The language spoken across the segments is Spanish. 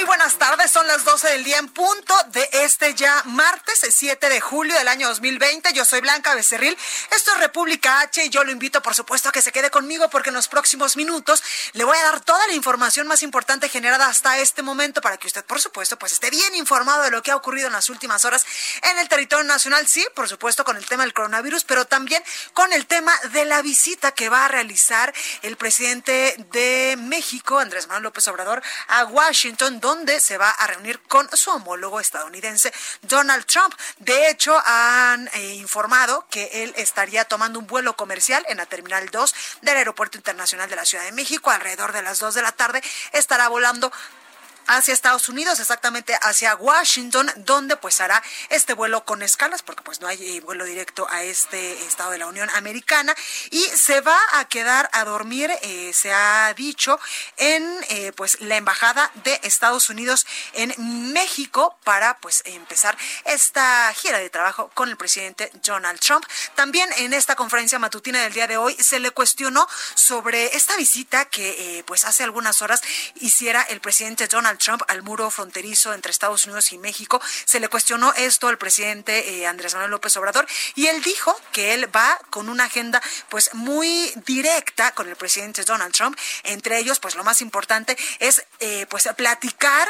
Muy buenas tardes. Son las 12 del día en punto de este ya martes 7 de julio del año 2020. Yo soy Blanca Becerril. Esto es República H y yo lo invito, por supuesto, a que se quede conmigo porque en los próximos minutos le voy a dar toda la información más importante generada hasta este momento para que usted, por supuesto, pues esté bien informado de lo que ha ocurrido en las últimas horas en el territorio nacional. Sí, por supuesto, con el tema del coronavirus, pero también con el tema de la visita que va a realizar el presidente de México, Andrés Manuel López Obrador, a Washington donde se va a reunir con su homólogo estadounidense Donald Trump. De hecho, han eh, informado que él estaría tomando un vuelo comercial en la Terminal 2 del Aeropuerto Internacional de la Ciudad de México. Alrededor de las 2 de la tarde estará volando hacia Estados Unidos, exactamente hacia Washington, donde pues hará este vuelo con escalas, porque pues no hay eh, vuelo directo a este estado de la Unión Americana, y se va a quedar a dormir, eh, se ha dicho, en eh, pues la embajada de Estados Unidos en México para pues empezar esta gira de trabajo con el presidente Donald Trump. También en esta conferencia matutina del día de hoy se le cuestionó sobre esta visita que pues hace algunas horas hiciera el presidente Donald Trump al muro fronterizo entre Estados Unidos y México. Se le cuestionó esto al presidente eh, Andrés Manuel López Obrador y él dijo que él va con una agenda pues muy directa con el presidente Donald Trump. Entre ellos, pues lo más importante es eh, pues platicar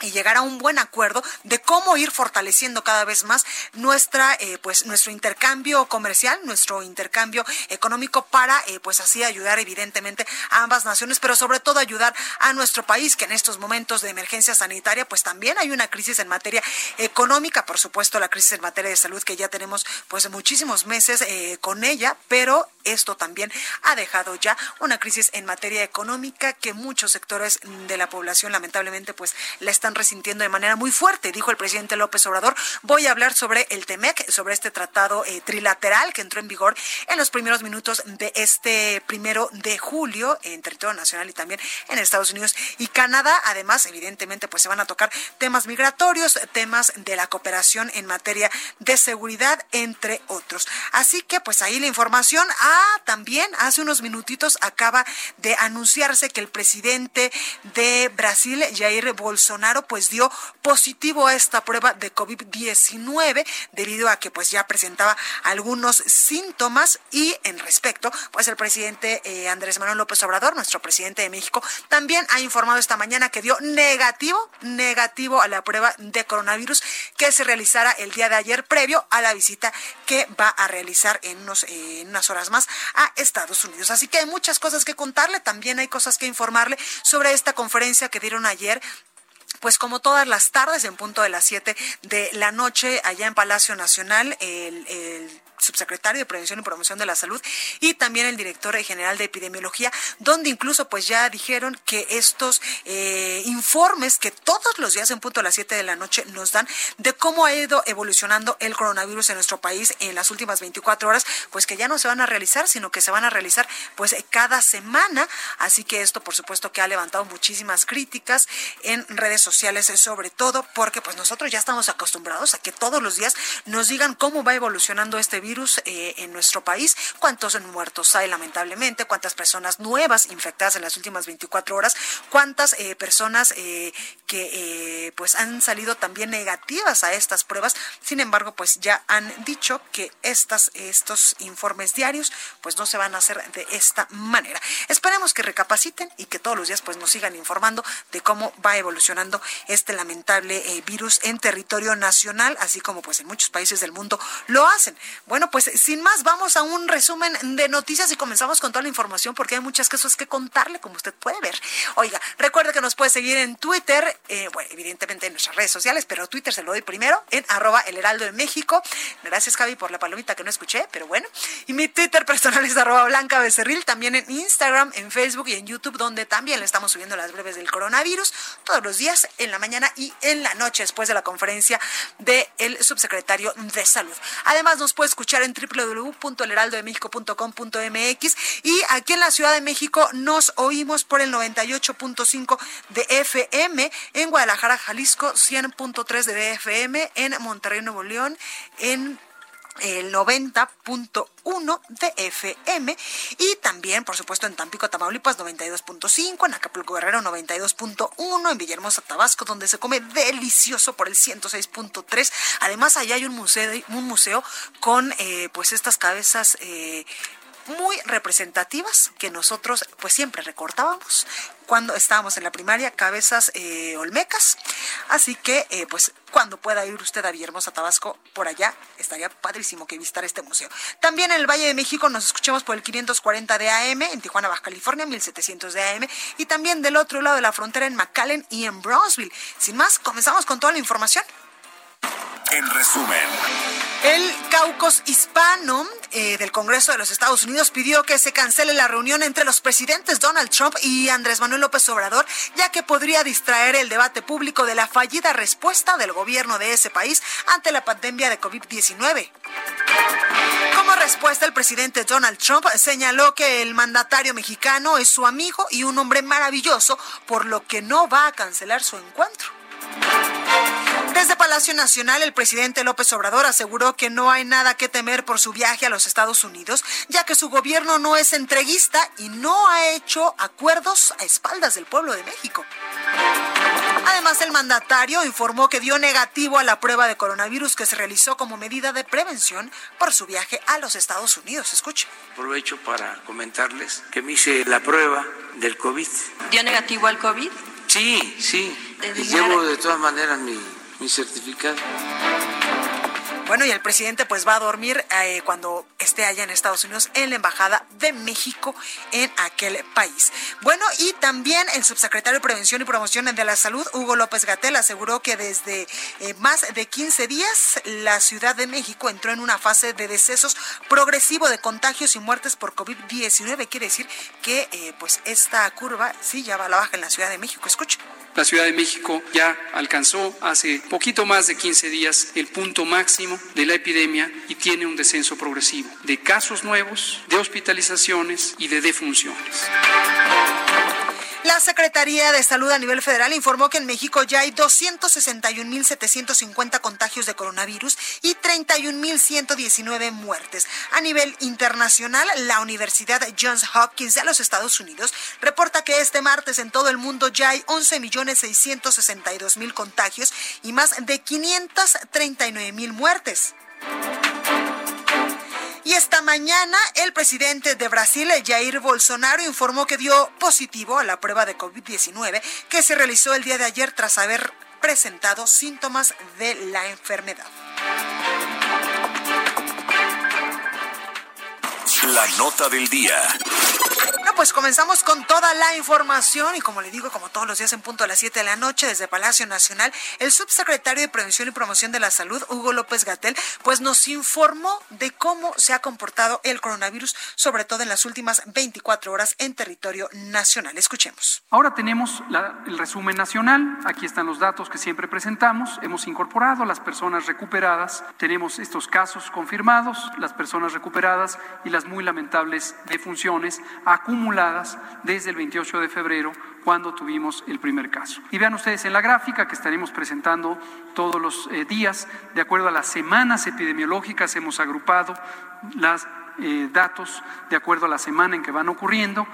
y llegar a un buen acuerdo de cómo ir fortaleciendo cada vez más nuestra eh, pues nuestro intercambio comercial nuestro intercambio económico para eh, pues así ayudar evidentemente a ambas naciones pero sobre todo ayudar a nuestro país que en estos momentos de emergencia sanitaria pues también hay una crisis en materia económica. Por supuesto la crisis en materia de salud que ya tenemos pues muchísimos meses eh, con ella pero esto también ha dejado ya una crisis en materia económica que muchos sectores de la población lamentablemente pues la están resintiendo de manera muy fuerte, dijo el presidente López Obrador. Voy a hablar sobre el TEMEC, sobre este tratado eh, trilateral que entró en vigor en los primeros minutos de este primero de julio en territorio nacional y también en Estados Unidos y Canadá. Además, evidentemente, pues se van a tocar temas migratorios, temas de la cooperación en materia de seguridad, entre otros. Así que, pues ahí la información. Ah, también hace unos minutitos acaba de anunciarse que el presidente de Brasil, Jair Bolsonaro, pues dio positivo a esta prueba de COVID-19 debido a que pues ya presentaba algunos síntomas y en respecto, pues el presidente eh, Andrés Manuel López Obrador, nuestro presidente de México, también ha informado esta mañana que dio negativo, negativo a la prueba de coronavirus que se realizara el día de ayer previo a la visita que va a realizar en, unos, eh, en unas horas más a Estados Unidos. Así que hay muchas cosas que contarle, también hay cosas que informarle sobre esta conferencia que dieron ayer pues como todas las tardes, en punto de las 7 de la noche, allá en Palacio Nacional, el, el subsecretario de Prevención y Promoción de la Salud y también el director general de Epidemiología, donde incluso pues ya dijeron que estos eh, informes que todos los días en punto a las 7 de la noche nos dan de cómo ha ido evolucionando el coronavirus en nuestro país en las últimas 24 horas, pues que ya no se van a realizar, sino que se van a realizar pues cada semana. Así que esto por supuesto que ha levantado muchísimas críticas en redes sociales, sobre todo porque pues nosotros ya estamos acostumbrados a que todos los días nos digan cómo va evolucionando este virus eh, en nuestro país, cuántos muertos hay lamentablemente, cuántas personas nuevas infectadas en las últimas 24 horas, cuántas eh, personas eh, que eh, pues han salido también negativas a estas pruebas. Sin embargo, pues ya han dicho que estas, estos informes diarios pues no se van a hacer de esta manera. Esperemos que recapaciten y que todos los días pues nos sigan informando de cómo va evolucionando este lamentable virus en territorio nacional, así como pues en muchos países del mundo lo hacen. Bueno, Bueno, pues sin más, vamos a un resumen de noticias y comenzamos con toda la información porque hay muchas cosas que contarle, como usted puede ver. Oiga, recuerde que nos puede seguir en Twitter, eh, bueno, evidentemente en nuestras redes sociales, pero Twitter se lo doy primero, en arroba el heraldo de México. Gracias, Javi, por la palomita que no escuché, pero bueno. Y mi Twitter personal es arroba blanca becerril, también en Instagram, en Facebook y en YouTube, donde también le estamos subiendo las breves del coronavirus todos los días, en la mañana y en la noche, después de la conferencia del subsecretario de Salud. Además, nos puede escuchar en www.elheraldodemexico.com.mx y aquí en la Ciudad de México nos oímos por el 98.5 de FM, en Guadalajara, Jalisco, 100.3 de FM, en Monterrey, Nuevo León, en el 90.1 de FM y también, por supuesto, en Tampico, Tamaulipas 92.5, en Acapulco Guerrero 92.1, en Villahermosa, Tabasco, donde se come delicioso por el 106.3. Además, allá hay un museo, un museo con eh, pues estas cabezas eh, muy representativas que nosotros pues siempre recortábamos cuando estábamos en la primaria, cabezas eh, olmecas. Así que eh, pues cuando pueda ir usted a Villahermosa, Tabasco, por allá, estaría padrísimo que visitar este museo. También en el Valle de México nos escuchamos por el 540 de AM, en Tijuana, Baja California, 1700 de AM, y también del otro lado de la frontera en McAllen y en Brownsville. Sin más, comenzamos con toda la información. En resumen. El caucus hispano eh, del Congreso de los Estados Unidos pidió que se cancele la reunión entre los presidentes Donald Trump y Andrés Manuel López Obrador, ya que podría distraer el debate público de la fallida respuesta del gobierno de ese país ante la pandemia de COVID-19. Como respuesta, el presidente Donald Trump señaló que el mandatario mexicano es su amigo y un hombre maravilloso, por lo que no va a cancelar su encuentro. Desde Palacio Nacional, el presidente López Obrador aseguró que no hay nada que temer por su viaje a los Estados Unidos, ya que su gobierno no es entreguista y no ha hecho acuerdos a espaldas del pueblo de México. Además, el mandatario informó que dio negativo a la prueba de coronavirus que se realizó como medida de prevención por su viaje a los Estados Unidos. Escuche. Aprovecho para comentarles que me hice la prueba del COVID. ¿Dio negativo al COVID? Sí, sí. Y llevo de todas maneras mi mi certificado. Bueno, y el presidente pues va a dormir eh, cuando esté allá en Estados Unidos en la Embajada de México en aquel país. Bueno, y también el subsecretario de Prevención y Promoción de la Salud, Hugo López Gatel, aseguró que desde eh, más de 15 días la Ciudad de México entró en una fase de decesos progresivo de contagios y muertes por COVID-19. Quiere decir que eh, pues esta curva sí ya va a la baja en la Ciudad de México. Escucha. La Ciudad de México ya alcanzó hace poquito más de 15 días el punto máximo de la epidemia y tiene un descenso progresivo de casos nuevos, de hospitalizaciones y de defunciones. La Secretaría de Salud a nivel federal informó que en México ya hay 261.750 contagios de coronavirus y 31.119 muertes. A nivel internacional, la Universidad Johns Hopkins de los Estados Unidos reporta que este martes en todo el mundo ya hay 11.662.000 contagios y más de 539.000 muertes. Y esta mañana el presidente de Brasil, Jair Bolsonaro, informó que dio positivo a la prueba de COVID-19 que se realizó el día de ayer tras haber presentado síntomas de la enfermedad. La nota del día pues comenzamos con toda la información y como le digo, como todos los días en punto a las 7 de la noche desde Palacio Nacional, el subsecretario de Prevención y Promoción de la Salud, Hugo López Gatel, pues nos informó de cómo se ha comportado el coronavirus, sobre todo en las últimas 24 horas en territorio nacional. Escuchemos. Ahora tenemos el resumen nacional. Aquí están los datos que siempre presentamos. Hemos incorporado a las personas recuperadas. Tenemos estos casos confirmados, las personas recuperadas y las muy lamentables defunciones acumuladas desde el 28 de febrero, cuando tuvimos el primer caso. Y vean ustedes en la gráfica que estaremos presentando todos los eh, días, de acuerdo a las semanas epidemiológicas, hemos agrupado los eh, datos de acuerdo a la semana en que van ocurriendo.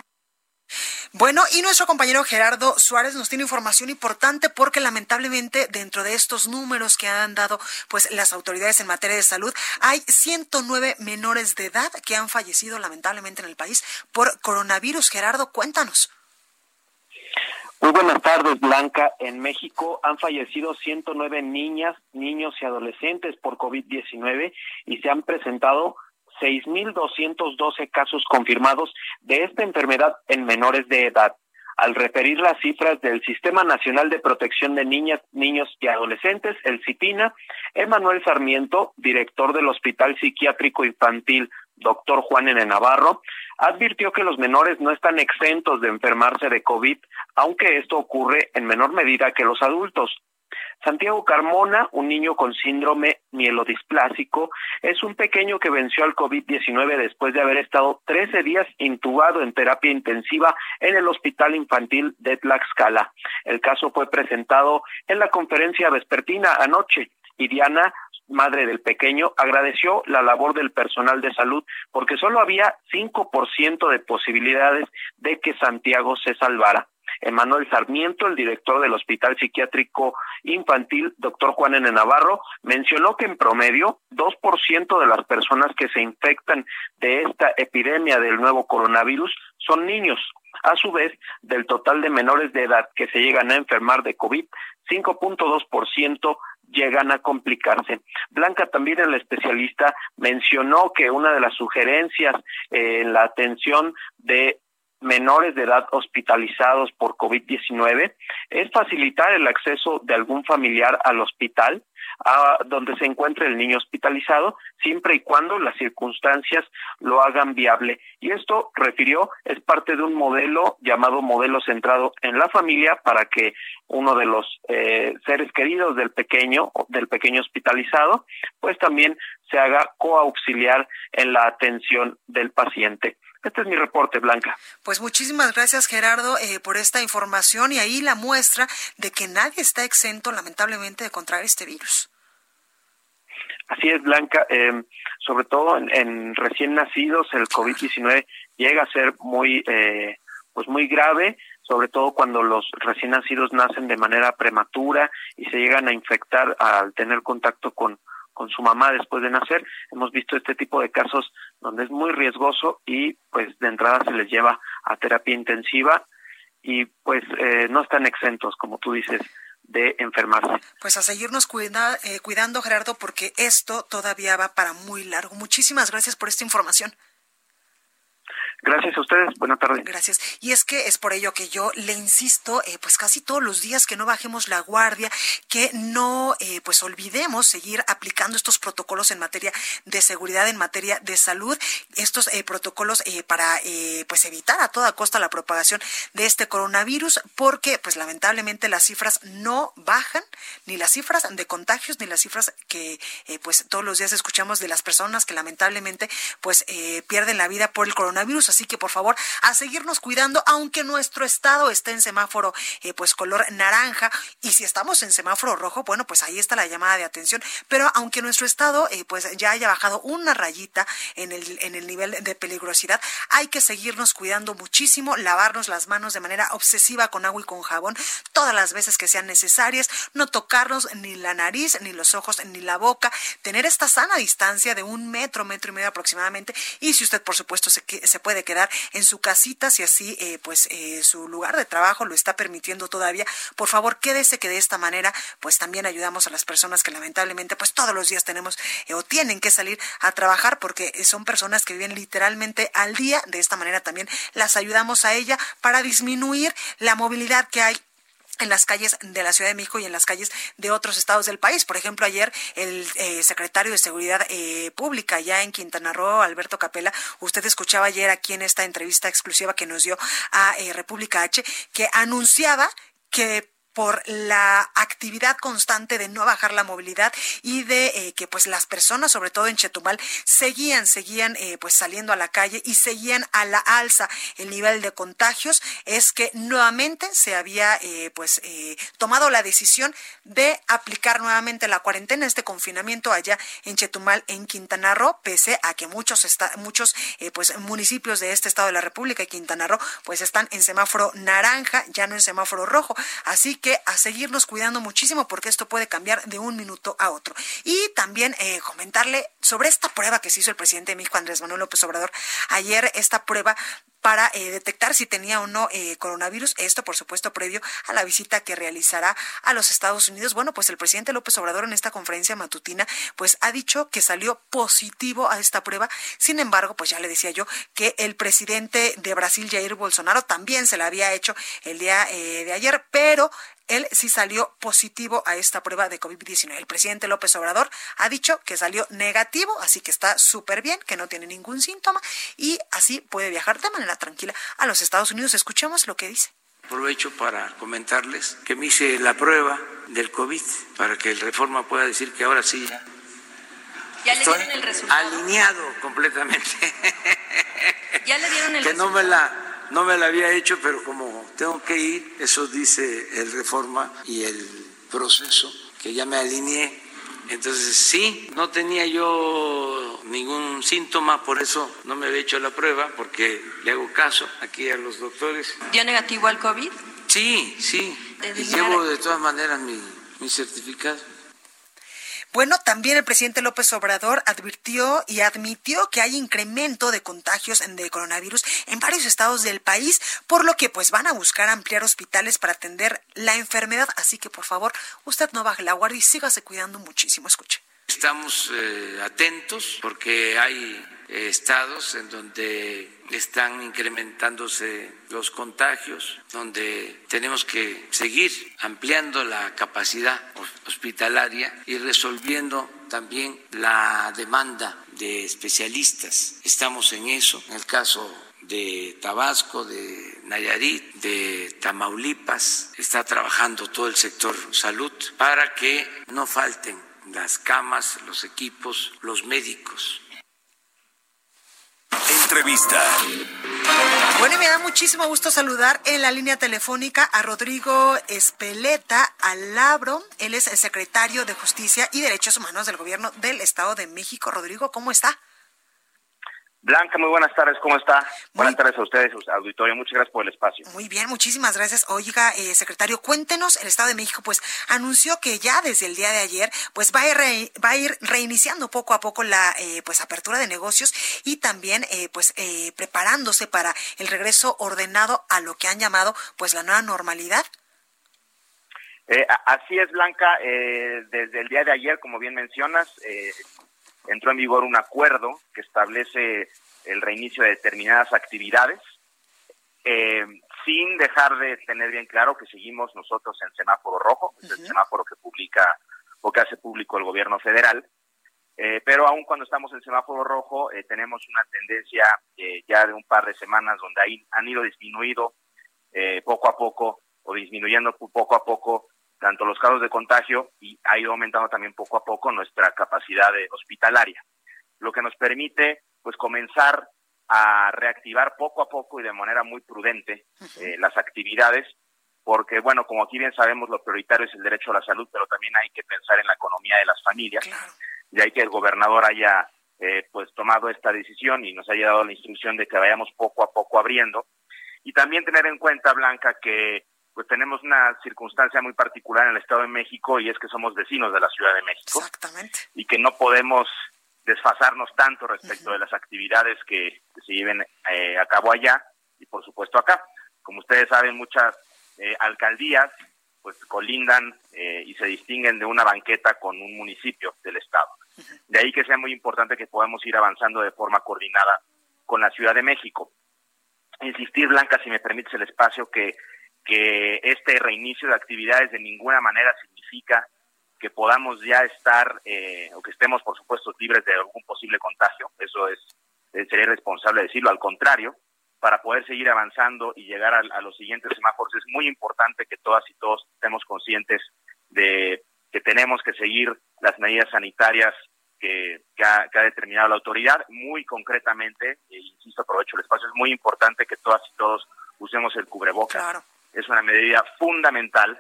Bueno, y nuestro compañero Gerardo Suárez nos tiene información importante porque lamentablemente dentro de estos números que han dado pues las autoridades en materia de salud, hay 109 menores de edad que han fallecido lamentablemente en el país por coronavirus. Gerardo, cuéntanos. Muy buenas tardes, Blanca. En México han fallecido 109 niñas, niños y adolescentes por COVID-19 y se han presentado 6.212 casos confirmados de esta enfermedad en menores de edad. Al referir las cifras del Sistema Nacional de Protección de Niñas, Niños y Adolescentes, el CIPINA, Emanuel Sarmiento, director del Hospital Psiquiátrico Infantil doctor Juan N. Navarro, advirtió que los menores no están exentos de enfermarse de COVID, aunque esto ocurre en menor medida que los adultos. Santiago Carmona, un niño con síndrome mielodisplásico, es un pequeño que venció al COVID-19 después de haber estado 13 días intubado en terapia intensiva en el Hospital Infantil de Tlaxcala. El caso fue presentado en la conferencia vespertina anoche y Diana madre del pequeño, agradeció la labor del personal de salud porque solo había 5% de posibilidades de que Santiago se salvara. Emanuel Sarmiento, el director del Hospital Psiquiátrico Infantil, doctor Juan N. Navarro, mencionó que en promedio 2% de las personas que se infectan de esta epidemia del nuevo coronavirus son niños. A su vez, del total de menores de edad que se llegan a enfermar de COVID, 5.2% llegan a complicarse. Blanca también el especialista mencionó que una de las sugerencias en la atención de menores de edad hospitalizados por COVID-19 es facilitar el acceso de algún familiar al hospital donde se encuentre el niño hospitalizado, siempre y cuando las circunstancias lo hagan viable. Y esto, refirió, es parte de un modelo llamado modelo centrado en la familia para que uno de los eh, seres queridos del pequeño, del pequeño hospitalizado, pues también se haga coauxiliar en la atención del paciente. Este es mi reporte, Blanca. Pues muchísimas gracias, Gerardo, eh, por esta información y ahí la muestra de que nadie está exento, lamentablemente, de contraer este virus. Así es, Blanca. Eh, sobre todo en, recién nacidos, el COVID-19 llega a ser muy, eh, pues muy grave, sobre todo cuando los recién nacidos nacen de manera prematura y se llegan a infectar al tener contacto con con su mamá después de nacer. Hemos visto este tipo de casos donde es muy riesgoso y pues de entrada se les lleva a terapia intensiva y pues eh, no están exentos, como tú dices, de enfermarse. Pues a seguirnos cuida, eh, cuidando, Gerardo, porque esto todavía va para muy largo. Muchísimas gracias por esta información. Gracias a ustedes. Buenas tardes. Gracias. Y es que es por ello que yo le insisto, eh, pues casi todos los días que no bajemos la guardia, que no, eh, pues olvidemos seguir aplicando estos protocolos en materia de seguridad, en materia de salud, estos eh, protocolos para, pues evitar a toda costa la propagación de este coronavirus, porque, pues lamentablemente las cifras no bajan, ni las cifras de contagios, ni las cifras que, pues todos los días escuchamos de las personas que lamentablemente, pues pierden la vida por el coronavirus Así que por favor, a seguirnos cuidando, aunque nuestro estado esté en semáforo eh, pues color naranja. Y si estamos en semáforo rojo, bueno, pues ahí está la llamada de atención. Pero aunque nuestro estado eh, pues ya haya bajado una rayita en el, en el nivel de peligrosidad, hay que seguirnos cuidando muchísimo, lavarnos las manos de manera obsesiva con agua y con jabón todas las veces que sean necesarias, no tocarnos ni la nariz, ni los ojos, ni la boca, tener esta sana distancia de un metro, metro y medio aproximadamente. Y si usted, por supuesto, se, se puede quedar en su casita, si así eh, pues eh, su lugar de trabajo lo está permitiendo todavía, por favor quédese que de esta manera pues también ayudamos a las personas que lamentablemente pues todos los días tenemos eh, o tienen que salir a trabajar porque son personas que viven literalmente al día, de esta manera también las ayudamos a ella para disminuir la movilidad que hay en las calles de la Ciudad de México y en las calles de otros estados del país. Por ejemplo, ayer el eh, secretario de Seguridad eh, Pública ya en Quintana Roo, Alberto Capela, usted escuchaba ayer aquí en esta entrevista exclusiva que nos dio a eh, República H, que anunciaba que por la actividad constante de no bajar la movilidad y de eh, que pues las personas, sobre todo en Chetumal, seguían, seguían eh, pues saliendo a la calle y seguían a la alza. El nivel de contagios, es que nuevamente se había eh, pues tomado la decisión de aplicar nuevamente la cuarentena, este confinamiento allá en Chetumal, en Quintana Roo, pese a que muchos está, muchos pues municipios de este estado de la República y Quintana Roo pues están en semáforo naranja, ya no en semáforo rojo, así que a seguirnos cuidando muchísimo porque esto puede cambiar de un minuto a otro. Y también eh, comentarle sobre esta prueba que se hizo el presidente de México, Andrés Manuel López Obrador, ayer esta prueba para eh, detectar si tenía o no eh, coronavirus. Esto, por supuesto, previo a la visita que realizará a los Estados Unidos. Bueno, pues el presidente López Obrador en esta conferencia matutina, pues ha dicho que salió positivo a esta prueba. Sin embargo, pues ya le decía yo que el presidente de Brasil, Jair Bolsonaro, también se la había hecho el día de ayer, pero él sí salió positivo a esta prueba de COVID-19. El presidente López Obrador ha dicho que salió negativo, así que está súper bien, que no tiene ningún síntoma y así puede viajar de manera tranquila a los Estados Unidos. Escuchemos lo que dice. Aprovecho para comentarles que me hice la prueba del COVID para que el Reforma pueda decir que ahora sí ya, ¿Ya le dieron el resultado? alineado completamente. ¿Ya le dieron el que no resultado? me la no me la había hecho, pero como tengo que ir, eso dice el Reforma y el proceso, que ya me alineé. Entonces, sí, no tenía yo ningún síntoma, por eso no me había hecho la prueba, porque le hago caso aquí a los doctores. ¿Dio negativo al COVID? Sí, sí, y llevo de todas maneras mi, mi certificado. Bueno, también el presidente López Obrador advirtió y admitió que hay incremento de contagios de coronavirus en varios estados del país, por lo que pues van a buscar ampliar hospitales para atender la enfermedad. Así que por favor, usted no baje la guardia y sígase cuidando muchísimo. Escuche. Estamos eh, atentos porque hay eh, estados en donde están incrementándose los contagios, donde tenemos que seguir ampliando la capacidad hos- hospitalaria y resolviendo también la demanda de especialistas. Estamos en eso. En el caso de Tabasco, de Nayarit, de Tamaulipas, está trabajando todo el sector salud para que no falten las camas, los equipos, los médicos. Entrevista. Bueno, y me da muchísimo gusto saludar en la línea telefónica a Rodrigo Espeleta Alabro. Él es el secretario de Justicia y Derechos Humanos del Gobierno del Estado de México. Rodrigo, ¿cómo está? Blanca, muy buenas tardes, ¿cómo está? Buenas tardes a ustedes, auditorio, muchas gracias por el espacio. Muy bien, muchísimas gracias. Oiga, eh, secretario, cuéntenos, el Estado de México pues anunció que ya desde el día de ayer pues va a ir, re- va a ir reiniciando poco a poco la eh, pues apertura de negocios y también eh, pues eh, preparándose para el regreso ordenado a lo que han llamado pues la nueva normalidad. Eh, así es, Blanca, eh, desde el día de ayer, como bien mencionas, eh, entró en vigor un acuerdo que establece el reinicio de determinadas actividades, eh, sin dejar de tener bien claro que seguimos nosotros en semáforo rojo, es el semáforo que publica o que hace público el gobierno federal, Eh, pero aún cuando estamos en semáforo rojo, eh, tenemos una tendencia eh, ya de un par de semanas donde ahí han ido disminuido eh, poco a poco o disminuyendo po- poco a poco tanto los casos de contagio y ha ido aumentando también poco a poco nuestra capacidad de hospitalaria, lo que nos permite pues comenzar a reactivar poco a poco y de manera muy prudente eh, las actividades, porque bueno, como aquí bien sabemos, lo prioritario es el derecho a la salud, pero también hay que pensar en la economía de las familias, y hay que el gobernador haya eh, pues tomado esta decisión y nos haya dado la instrucción de que vayamos poco a poco abriendo, y también tener en cuenta, Blanca, que pues tenemos una circunstancia muy particular en el Estado de México y es que somos vecinos de la Ciudad de México Exactamente. y que no podemos desfasarnos tanto respecto de las actividades que, que se lleven eh, a cabo allá y por supuesto acá. Como ustedes saben, muchas eh, alcaldías pues colindan eh, y se distinguen de una banqueta con un municipio del estado. De ahí que sea muy importante que podamos ir avanzando de forma coordinada con la Ciudad de México. Insistir, Blanca, si me permites el espacio, que, que este reinicio de actividades de ninguna manera significa que podamos ya estar eh, o que estemos, por supuesto, libres de algún posible contagio. Eso es eh, sería responsable decirlo. Al contrario, para poder seguir avanzando y llegar a, a los siguientes semáforos es muy importante que todas y todos estemos conscientes de que tenemos que seguir las medidas sanitarias que, que, ha, que ha determinado la autoridad. Muy concretamente, e insisto, aprovecho el espacio, es muy importante que todas y todos usemos el cubrebocas. Claro. Es una medida fundamental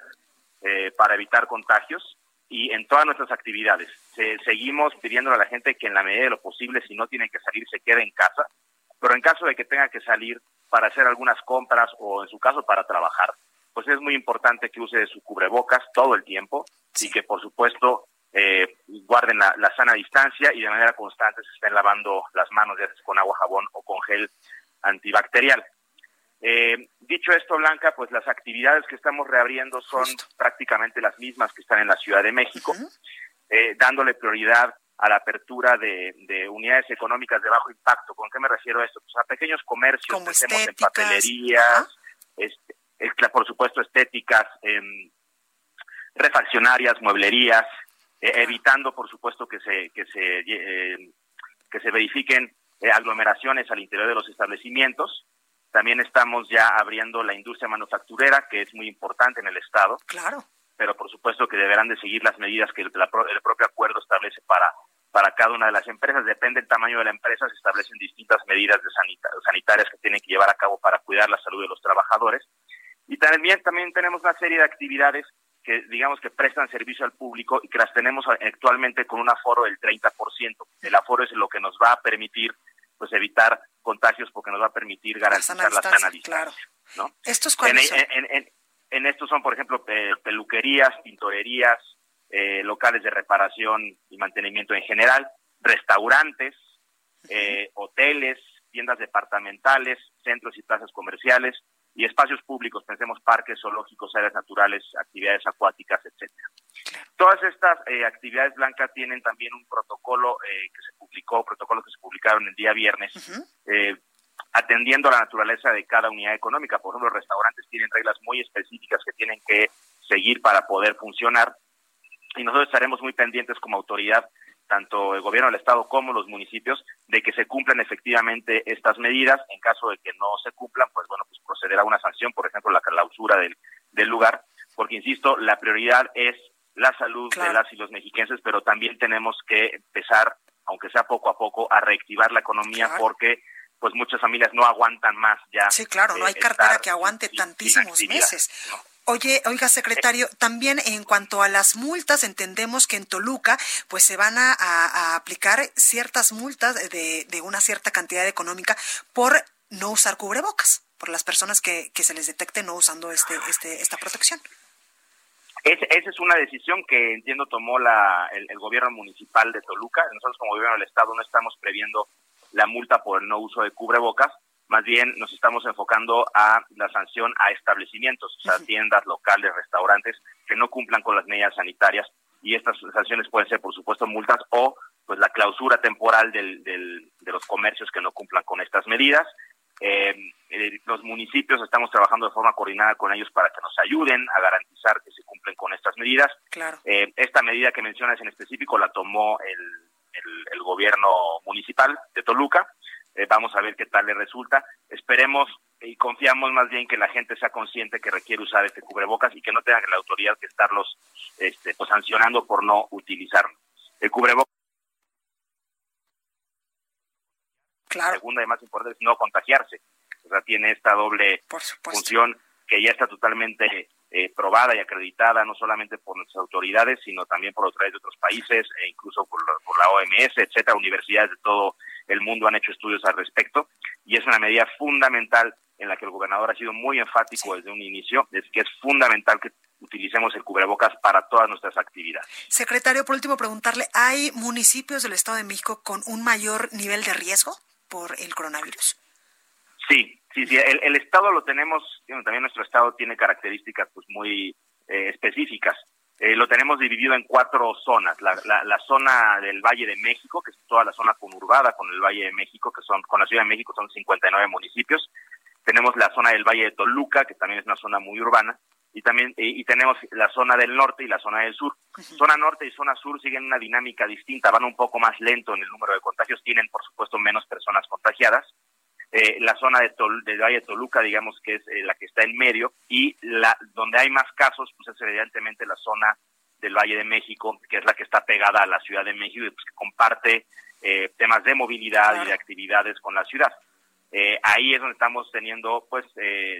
eh, para evitar contagios y en todas nuestras actividades. Se, seguimos pidiéndole a la gente que en la medida de lo posible, si no tiene que salir, se quede en casa, pero en caso de que tenga que salir para hacer algunas compras o en su caso para trabajar, pues es muy importante que use su cubrebocas todo el tiempo y que por supuesto eh, guarden la, la, sana distancia y de manera constante se estén lavando las manos ya sea con agua, jabón o con gel antibacterial. Eh, dicho esto, Blanca, pues las actividades que estamos reabriendo son prácticamente las mismas que están en la Ciudad de México, eh, dándole prioridad a la apertura de, unidades económicas de bajo impacto. ¿Con qué me refiero a esto? Pues a pequeños comercios, Como en papelerías, este, por supuesto estéticas, em, refaccionarias, mueblerías, eh, evitando por supuesto que se que se eh, que se verifiquen eh, aglomeraciones al interior de los establecimientos. También estamos ya abriendo la industria manufacturera, que es muy importante en el estado. Claro. Pero por supuesto que deberán de seguir las medidas que el, el propio acuerdo establece para para cada una de las empresas. Depende del tamaño de la empresa, se establecen distintas medidas de sanitarias que tienen que llevar a cabo para cuidar la salud de los trabajadores. Y también, también tenemos una serie de actividades que digamos que prestan servicio al público y que las tenemos actualmente con un aforo del 30%. El aforo es lo que nos va a permitir pues evitar contagios porque nos va a permitir garantizar la sana distancia. ¿no? ¿Estos en, En, en, estos son, por ejemplo, peluquerías, pintorerías, eh, locales de reparación y mantenimiento en general, restaurantes, eh, hoteles, tiendas departamentales, centros y plazas comerciales, y espacios públicos, pensemos parques, zoológicos, áreas naturales, actividades acuáticas, etcétera. Todas estas eh, actividades blancas tienen también un protocolo eh, que se publicó, protocolos que se publicaron el día viernes, eh, atendiendo a la naturaleza de cada unidad económica. Por ejemplo, los restaurantes tienen reglas muy específicas que tienen que seguir para poder funcionar. Y nosotros estaremos muy pendientes como autoridad tanto el gobierno del estado como los municipios de que se cumplan efectivamente estas medidas. En caso de que no se cumplan pues bueno pues proceder a una sanción por ejemplo la clausura del, del lugar porque insisto la prioridad es la salud de las y los mexiquenses pero también tenemos que empezar aunque sea poco a poco a reactivar la economía porque pues muchas familias no aguantan más ya sí claro no hay cartera que aguante tantísimos meses. Oye, oiga, secretario, también en cuanto a las multas, entendemos que en Toluca, pues se van a, aplicar ciertas multas de, de, una cierta cantidad económica por no usar cubrebocas, por las personas que, que se les detecte no usando este, este, esta protección. Esa es una decisión que entiendo tomó la, el, el, gobierno municipal de Toluca. Nosotros como gobierno del estado no estamos previendo la multa por el no uso de cubrebocas, más bien nos estamos enfocando a la sanción a establecimientos, o sea, tiendas, locales, restaurantes que no cumplan con las medidas sanitarias y estas sanciones pueden ser, por supuesto, multas o pues la clausura temporal del, del, de los comercios que no cumplan con estas medidas. Eh, eh, los municipios estamos trabajando de forma coordinada con ellos para que nos ayuden a garantizar que se cumplen con estas medidas. Claro. Eh, esta medida que mencionas en específico la tomó el, el, el gobierno municipal de Toluca eh, vamos a ver qué tal le resulta. Esperemos y confiamos más bien que la gente sea consciente que requiere usar este cubrebocas y que no tenga la autoridad que estarlos este, pues, sancionando por no utilizarlo. El cubrebocas. Claro. segunda y más importante es no contagiarse. O sea, tiene esta doble función que ya está totalmente eh, probada y acreditada no solamente por nuestras autoridades, sino también por otras de otros países e incluso por, por la OMS, etcétera, universidades de todo el mundo han hecho estudios al respecto y es una medida fundamental en la que el gobernador ha sido muy enfático desde un inicio, es que es fundamental que utilicemos el cubrebocas para todas nuestras actividades. Secretario, por último, preguntarle, ¿hay municipios del Estado de México con un mayor nivel de riesgo por el coronavirus? Sí, sí, sí, el, Estado lo tenemos, también nuestro Estado tiene características pues muy eh, específicas. Eh, lo tenemos dividido en cuatro zonas. La, la, zona del Valle de México, que es toda la zona conurbada con el Valle de México, que son con la Ciudad de México son 59 municipios. Tenemos la zona del Valle de Toluca, que también es una zona muy urbana, y también y, tenemos la zona del norte y la zona del sur. Zona norte y zona sur siguen una dinámica distinta, van un poco más lento en el número de contagios, tienen por supuesto menos personas contagiadas, eh, la zona de del Valle de Toluca, digamos que es eh, la que está en medio, y la donde hay más casos, pues es evidentemente la zona del Valle de México, que es la que está pegada a la Ciudad de México y pues, que comparte eh, temas de movilidad y de actividades con la ciudad. ahí es donde estamos teniendo, pues,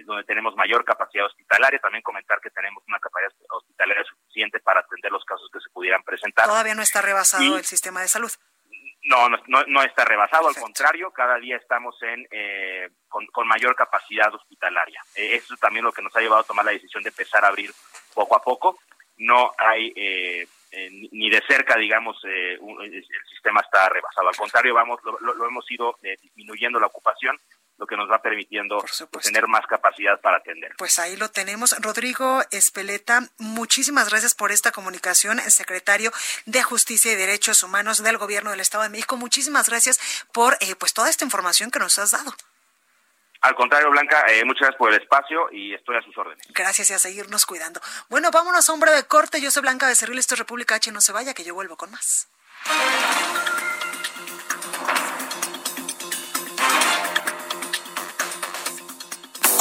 donde tenemos mayor capacidad hospitalaria. También comentar que tenemos una capacidad hospitalaria suficiente para atender los casos que se pudieran presentar. Todavía no está rebasado el sistema de salud. No, no, no está rebasado, al contrario, cada día estamos en eh, con, mayor capacidad hospitalaria. Eh, eso es también lo que nos ha llevado a tomar la decisión de empezar a abrir poco a poco. No hay eh, ni de cerca, digamos, el sistema está rebasado. Al contrario, vamos, lo, hemos ido disminuyendo la ocupación lo que nos va permitiendo tener más capacidad para atender. Pues ahí lo tenemos. Rodrigo Espeleta, muchísimas gracias por esta comunicación, secretario de Justicia y Derechos Humanos del Gobierno del Estado de México. Muchísimas gracias por eh, pues toda esta información que nos has dado. Al contrario, Blanca, eh, muchas gracias por el espacio y estoy a sus órdenes. Gracias y a seguirnos cuidando. Bueno, vámonos a un breve corte. Yo soy Blanca Becerril, esto es República H. No se vaya, que yo vuelvo con más.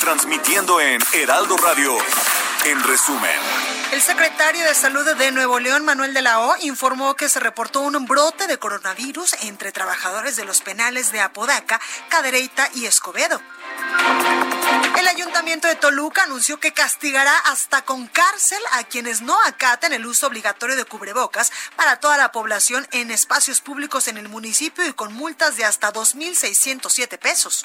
transmitiendo en Heraldo Radio. En resumen, el secretario de Salud de Nuevo León, Manuel de la O, informó que se reportó un brote de coronavirus entre trabajadores de los penales de Apodaca, Cadereyta y Escobedo. El ayuntamiento de Toluca anunció que castigará hasta con cárcel a quienes no acaten el uso obligatorio de cubrebocas para toda la población en espacios públicos en el municipio y con multas de hasta 2.607 pesos.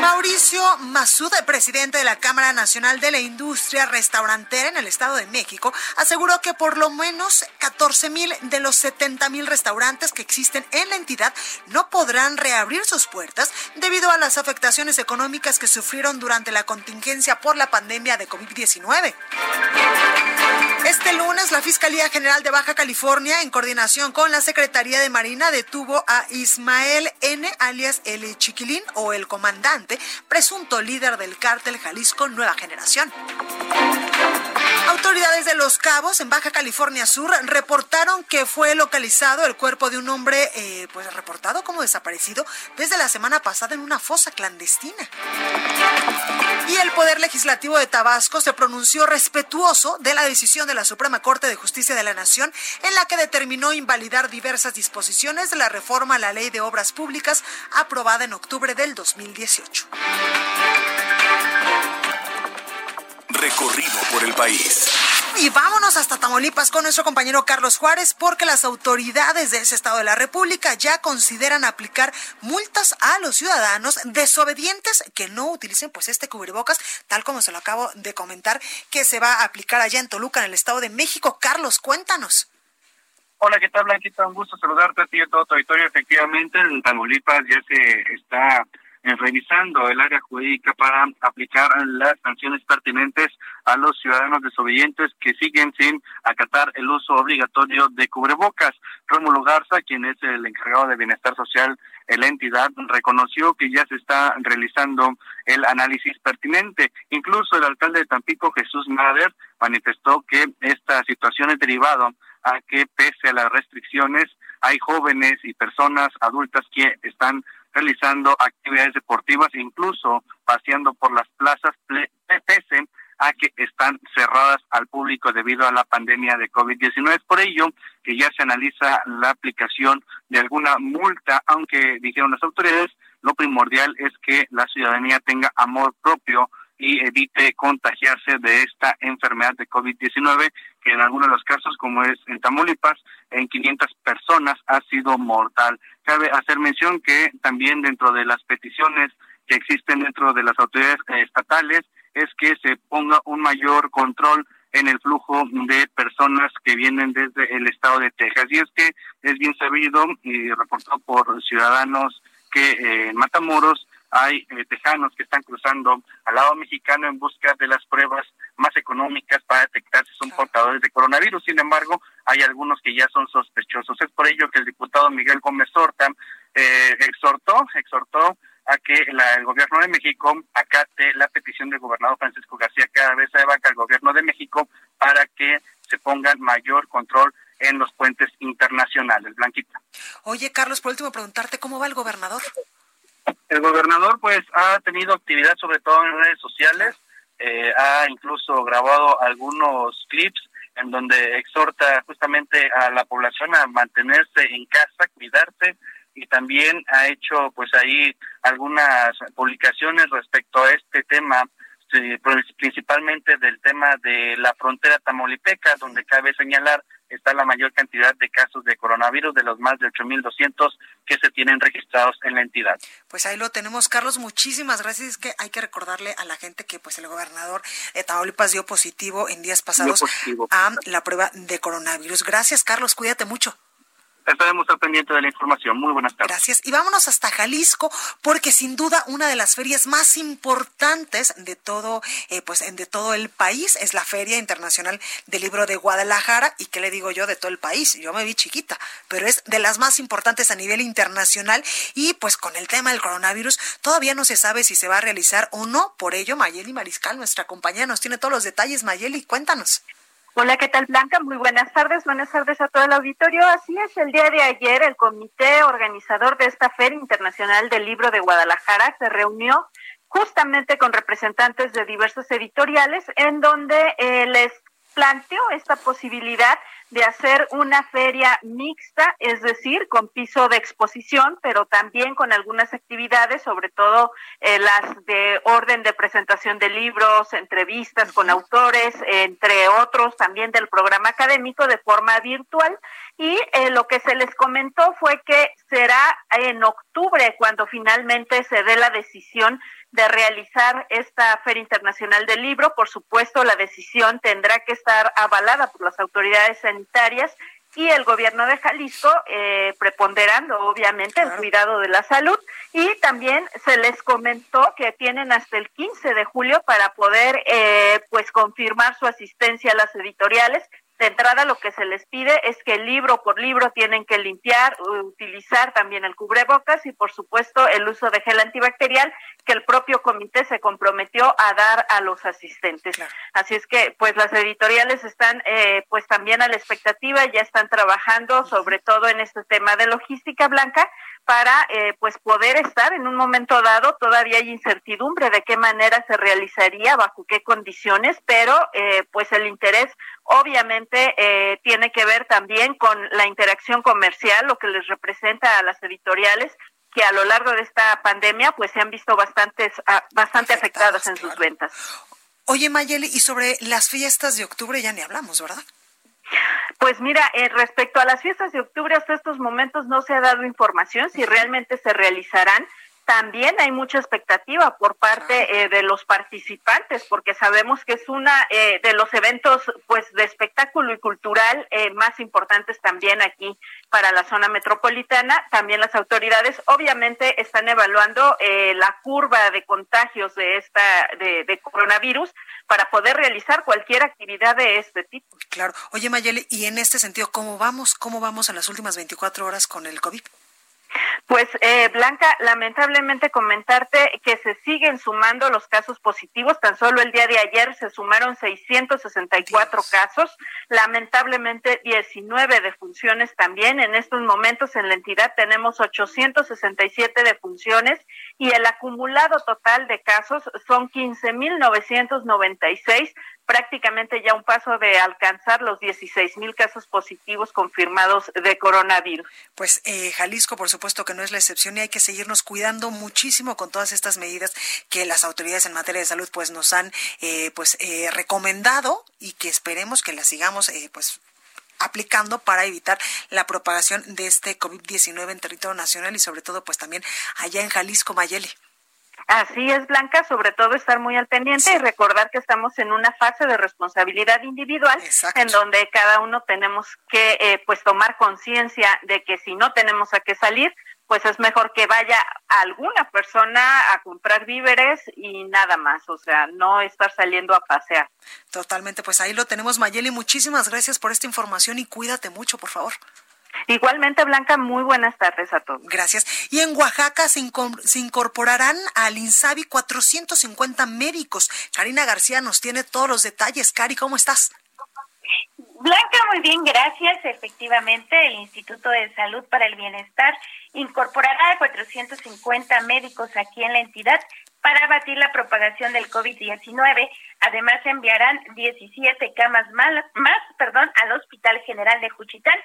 Mauricio Masud, presidente de la Cámara Nacional de la Industria Restaurantera en el Estado de México, aseguró que por lo menos 14 mil de los 70 mil restaurantes que existen en la entidad no podrán reabrir sus puertas debido a las afectaciones económicas que sufrieron durante la contingencia por la pandemia de COVID-19. Este lunes, la Fiscalía General de Baja California, en coordinación con la Secretaría de Marina, detuvo a Ismael N., alias El Chiquilín o el comandante, presunto líder del cártel Jalisco Nueva Generación. Autoridades de Los Cabos, en Baja California Sur, reportaron que fue localizado el cuerpo de un hombre, eh, pues reportado como desaparecido desde la semana pasada en una fosa clandestina. Y el Poder Legislativo de Tabasco se pronunció respetuoso de la decisión de la Suprema Corte de Justicia de la Nación en la que determinó invalidar diversas disposiciones de la reforma a la Ley de Obras Públicas aprobada en octubre del 2018 recorrido por el país. Y vámonos hasta Tamaulipas con nuestro compañero Carlos Juárez, porque las autoridades de ese estado de la República ya consideran aplicar multas a los ciudadanos desobedientes que no utilicen pues este cubrebocas, tal como se lo acabo de comentar, que se va a aplicar allá en Toluca, en el Estado de México. Carlos, cuéntanos. Hola, ¿qué tal, Blanquita? Un gusto saludarte a ti y a todo tu auditorio. Efectivamente, en Tamaulipas ya se está revisando el área jurídica para aplicar las sanciones pertinentes a los ciudadanos desobedientes que siguen sin acatar el uso obligatorio de cubrebocas. Rómulo Garza, quien es el encargado de bienestar social en la entidad, reconoció que ya se está realizando el análisis pertinente. Incluso el alcalde de Tampico, Jesús Mader, manifestó que esta situación es derivada a que pese a las restricciones hay jóvenes y personas adultas que están realizando actividades deportivas, incluso paseando por las plazas, pese a que están cerradas al público debido a la pandemia de COVID-19. Es por ello que ya se analiza la aplicación de alguna multa, aunque dijeron las autoridades, lo primordial es que la ciudadanía tenga amor propio y evite contagiarse de esta enfermedad de COVID-19, que en algunos de los casos, como es en Tamaulipas, en 500 personas ha sido mortal. Cabe hacer mención que también dentro de las peticiones que existen dentro de las autoridades estatales es que se ponga un mayor control en el flujo de personas que vienen desde el estado de Texas. Y es que es bien sabido y reportado por ciudadanos que eh, en Matamoros hay eh, tejanos que están cruzando al lado mexicano en busca de las pruebas más económicas para detectar si son portadores de coronavirus. Sin embargo, hay algunos que ya son sospechosos. Es por ello que el diputado Miguel Gómez Horta eh, exhortó, exhortó a que el gobierno de México acate la petición del gobernador Francisco García Cabeza de Vaca al gobierno de México para que se ponga mayor control en los puentes internacionales. Blanquita. Oye, Carlos, por último, preguntarte cómo va el gobernador. El gobernador pues ha tenido actividad sobre todo en redes sociales, eh, ha incluso grabado algunos clips en donde exhorta justamente a la población a mantenerse en casa, cuidarse, y también ha hecho pues ahí algunas publicaciones respecto a este tema principalmente del tema de la frontera tamaulipeca, donde cabe señalar está la mayor cantidad de casos de coronavirus de los más de 8.200 que se tienen registrados en la entidad. Pues ahí lo tenemos, Carlos. Muchísimas gracias. Es que hay que recordarle a la gente que pues el gobernador de Tamaulipas dio positivo en días pasados a la prueba de coronavirus. Gracias, Carlos. Cuídate mucho. Estaremos al pendiente de la información. Muy buenas tardes. Gracias. Y vámonos hasta Jalisco, porque sin duda una de las ferias más importantes de todo, eh, pues de todo el país es la Feria Internacional del Libro de Guadalajara. ¿Y qué le digo yo de todo el país? Yo me vi chiquita, pero es de las más importantes a nivel internacional. Y pues con el tema del coronavirus, todavía no se sabe si se va a realizar o no. Por ello, Mayeli Mariscal, nuestra compañera, nos tiene todos los detalles. Mayeli, cuéntanos. Hola, ¿qué tal Blanca? Muy buenas tardes, buenas tardes a todo el auditorio. Así es, el día de ayer el comité organizador de esta Feria Internacional del Libro de Guadalajara se reunió justamente con representantes de diversos editoriales en donde eh, les planteó esta posibilidad de hacer una feria mixta, es decir, con piso de exposición, pero también con algunas actividades, sobre todo eh, las de orden de presentación de libros, entrevistas con autores, entre otros también del programa académico de forma virtual. Y eh, lo que se les comentó fue que será en octubre cuando finalmente se dé la decisión de realizar esta Feria Internacional del Libro. Por supuesto, la decisión tendrá que estar avalada por las autoridades sanitarias y el gobierno de Jalisco, eh, preponderando obviamente el cuidado de la salud. Y también se les comentó que tienen hasta el 15 de julio para poder eh, pues confirmar su asistencia a las editoriales de entrada lo que se les pide es que libro por libro tienen que limpiar, utilizar también el cubrebocas y por supuesto el uso de gel antibacterial que el propio comité se comprometió a dar a los asistentes. Así es que pues las editoriales están eh, pues también a la expectativa, ya están trabajando sobre todo en este tema de logística blanca para eh, pues poder estar en un momento dado todavía hay incertidumbre de qué manera se realizaría bajo qué condiciones pero eh, pues el interés obviamente eh, tiene que ver también con la interacción comercial lo que les representa a las editoriales que a lo largo de esta pandemia pues se han visto bastantes ah, bastante afectadas, en sus ventas. Oye Mayeli, y sobre las fiestas de octubre ya ni hablamos, ¿verdad? Pues mira, eh, respecto a las fiestas de octubre, hasta estos momentos no se ha dado información si realmente se realizarán. También hay mucha expectativa por parte eh, de los participantes, porque sabemos que es una eh, de los eventos, pues, de espectáculo y cultural más importantes también aquí para la zona metropolitana. También las autoridades, obviamente, están evaluando la curva de contagios de esta de, de coronavirus para poder realizar cualquier actividad de este tipo. Claro. Oye, Mayeli, y en este sentido, ¿cómo vamos? ¿Cómo vamos en las últimas 24 horas con el COVID? Pues eh, Blanca, lamentablemente comentarte que se siguen sumando los casos positivos. Tan solo el día de ayer se sumaron 664 casos, lamentablemente 19 defunciones también. En estos momentos en la entidad tenemos 867 defunciones y el acumulado total de casos son 15.996 prácticamente ya un paso de alcanzar los 16 mil casos positivos confirmados de coronavirus. Pues eh, Jalisco, por supuesto que no es la excepción y hay que seguirnos cuidando muchísimo con todas estas medidas que las autoridades en materia de salud pues nos han eh, pues eh, recomendado y que esperemos que las sigamos pues aplicando para evitar la propagación de este COVID-19 en territorio nacional y sobre todo pues también allá en Jalisco, Mayeli. Así es, Blanca, sobre todo estar muy al pendiente y recordar que estamos en una fase de responsabilidad individual en donde cada uno tenemos que eh, pues tomar conciencia de que si no tenemos a qué salir, pues es mejor que vaya alguna persona a comprar víveres y nada más, o sea, no estar saliendo a pasear. Totalmente, pues ahí lo tenemos, Mayeli, muchísimas gracias por esta información y cuídate mucho, por favor. Igualmente, Blanca, muy buenas tardes a todos. Gracias. Y en Oaxaca se, incorporarán al INSABI 450 médicos. Karina García nos tiene todos los detalles. Cari, ¿cómo estás? Blanca, muy bien, gracias. Efectivamente, el Instituto de Salud para el Bienestar incorporará a 450 médicos aquí en la entidad para abatir la propagación del COVID-19 Además, enviarán 17 camas más, más perdón, al Hospital General de Juchitán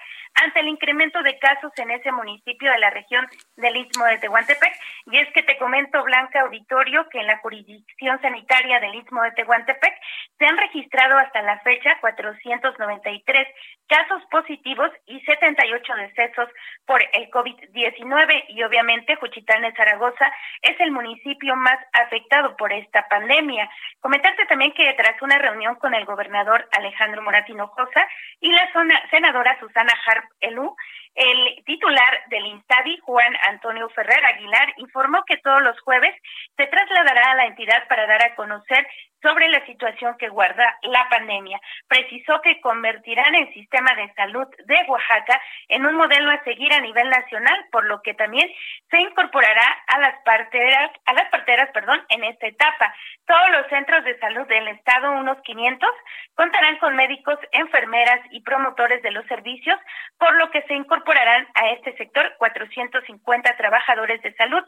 ante el incremento de casos en ese municipio de la región del Istmo de Tehuantepec. Y es que te comento, Blanca Auditorio, que en la jurisdicción sanitaria del Istmo de Tehuantepec se han registrado hasta la fecha 493 casos positivos y 78 decesos por el COVID-19 y obviamente Juchitán de Zaragoza es el municipio más afectado por esta pandemia. Comentarte también que tras una reunión con el gobernador Alejandro Moratino Josa y la senadora Susana Harp Elú, el titular del INSABI, Juan Antonio Ferrer Aguilar, informó que todos los jueves se trasladará a la entidad para dar a conocer sobre la situación que guarda la pandemia. Precisó que convertirán el sistema de salud de Oaxaca en un modelo a seguir a nivel nacional, por lo que también se incorporará a las parteras, a las parteras, perdón, en esta etapa. Todos los centros de salud del estado, unos 500, contarán con médicos, enfermeras y promotores de los servicios, por lo que se a este sector 450 trabajadores de salud.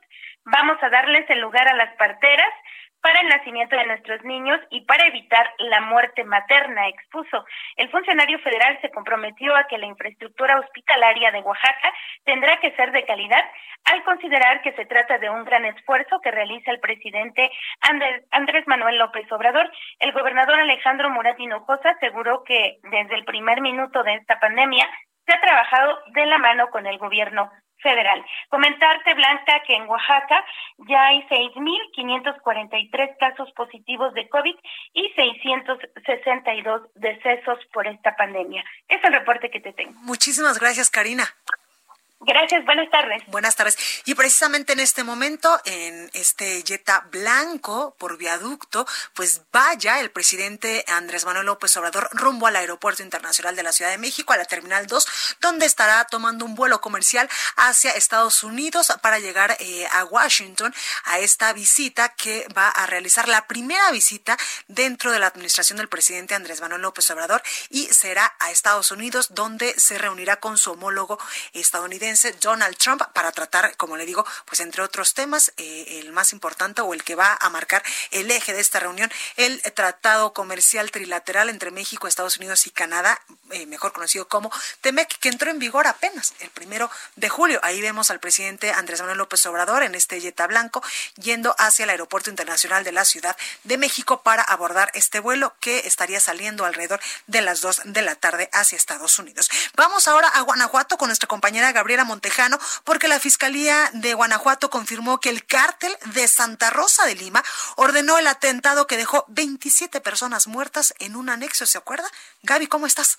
Vamos a darles el lugar a las parteras para el nacimiento de nuestros niños y para evitar la muerte materna, expuso. El funcionario federal se comprometió a que la infraestructura hospitalaria de Oaxaca tendrá que ser de calidad al considerar que se trata de un gran esfuerzo que realiza el presidente Andrés Manuel López Obrador. El gobernador Alejandro Murat Hinojosa aseguró que desde el primer minuto de esta pandemia se ha trabajado de la mano con el gobierno federal. Comentarte, Blanca, que en Oaxaca ya hay 6.543 casos positivos de COVID y 662 decesos por esta pandemia. Es el reporte que te tengo. Muchísimas gracias, Karina. Gracias, buenas tardes. Buenas tardes. Y precisamente en este momento, en este Jetta Blanco por viaducto, pues vaya el presidente Andrés Manuel López Obrador rumbo al Aeropuerto Internacional de la Ciudad de México, a la Terminal 2, donde estará tomando un vuelo comercial hacia Estados Unidos para llegar eh, a Washington a esta visita que va a realizar la primera visita dentro de la administración del presidente Andrés Manuel López Obrador y será a Estados Unidos, donde se reunirá con su homólogo estadounidense Donald Trump para tratar, como le digo, pues entre otros temas, eh, el más importante o el que va a marcar el eje de esta reunión, el tratado comercial trilateral entre México, Estados Unidos y Canadá, eh, mejor conocido como TEMEC, que entró en vigor apenas el primero de julio. Ahí vemos al presidente Andrés Manuel López Obrador en este yeta blanco yendo hacia el Aeropuerto Internacional de la Ciudad de México para abordar este vuelo que estaría saliendo alrededor de las dos de la tarde hacia Estados Unidos. Vamos ahora a Guanajuato con nuestra compañera Gabriela Montejano, porque la Fiscalía de Guanajuato confirmó que el cártel de Santa Rosa de Lima ordenó el atentado que dejó 27 personas muertas en un anexo, ¿se acuerda? Gaby, ¿cómo estás?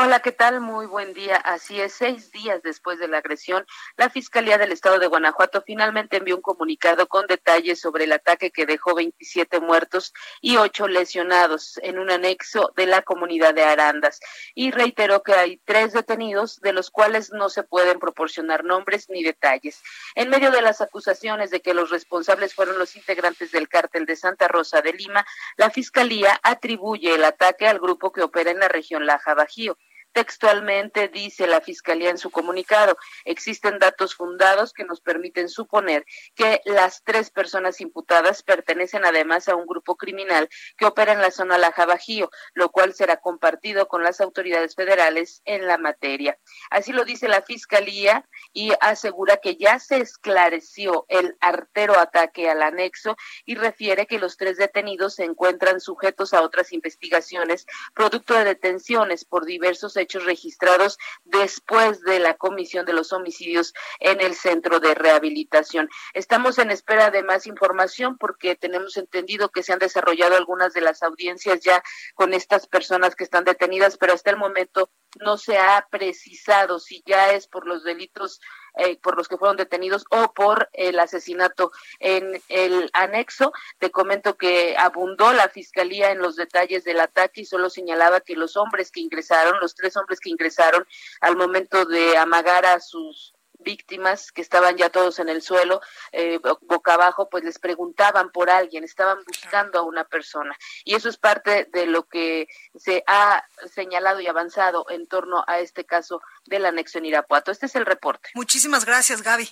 Hola, ¿qué tal? Muy buen día. Así es, seis días después de la agresión, la Fiscalía del Estado de Guanajuato finalmente envió un comunicado con detalles sobre el ataque que dejó 27 muertos y ocho lesionados en un anexo de la comunidad de Arandas. Y reiteró que hay tres detenidos, de los cuales no se pueden proporcionar nombres ni detalles. En medio de las acusaciones de que los responsables fueron los integrantes del cártel de Santa Rosa de Lima, la Fiscalía atribuye el ataque al grupo que opera en la región Laja Bajío. Textualmente dice la Fiscalía en su comunicado, existen datos fundados que nos permiten suponer que las tres personas imputadas pertenecen además a un grupo criminal que opera en la zona Laja Bajío, lo cual será compartido con las autoridades federales en la materia. Así lo dice la Fiscalía y asegura que ya se esclareció el artero ataque al anexo y refiere que los tres detenidos se encuentran sujetos a otras investigaciones producto de detenciones por diversos hechos registrados después de la comisión de los homicidios en el centro de rehabilitación. Estamos en espera de más información porque tenemos entendido que se han desarrollado algunas de las audiencias ya con estas personas que están detenidas, pero hasta el momento no se ha precisado si ya es por los delitos eh, por los que fueron detenidos o por el asesinato en el anexo. Te comento que abundó la fiscalía en los detalles del ataque y solo señalaba que los hombres que ingresaron, los tres hombres que ingresaron al momento de amagar a sus víctimas que estaban ya todos en el suelo, eh, boca abajo, pues les preguntaban por alguien, estaban buscando a una persona. Y eso es parte de lo que se ha señalado y avanzado en torno a este caso del anexo en Irapuato. Este es el reporte. Muchísimas gracias, Gaby.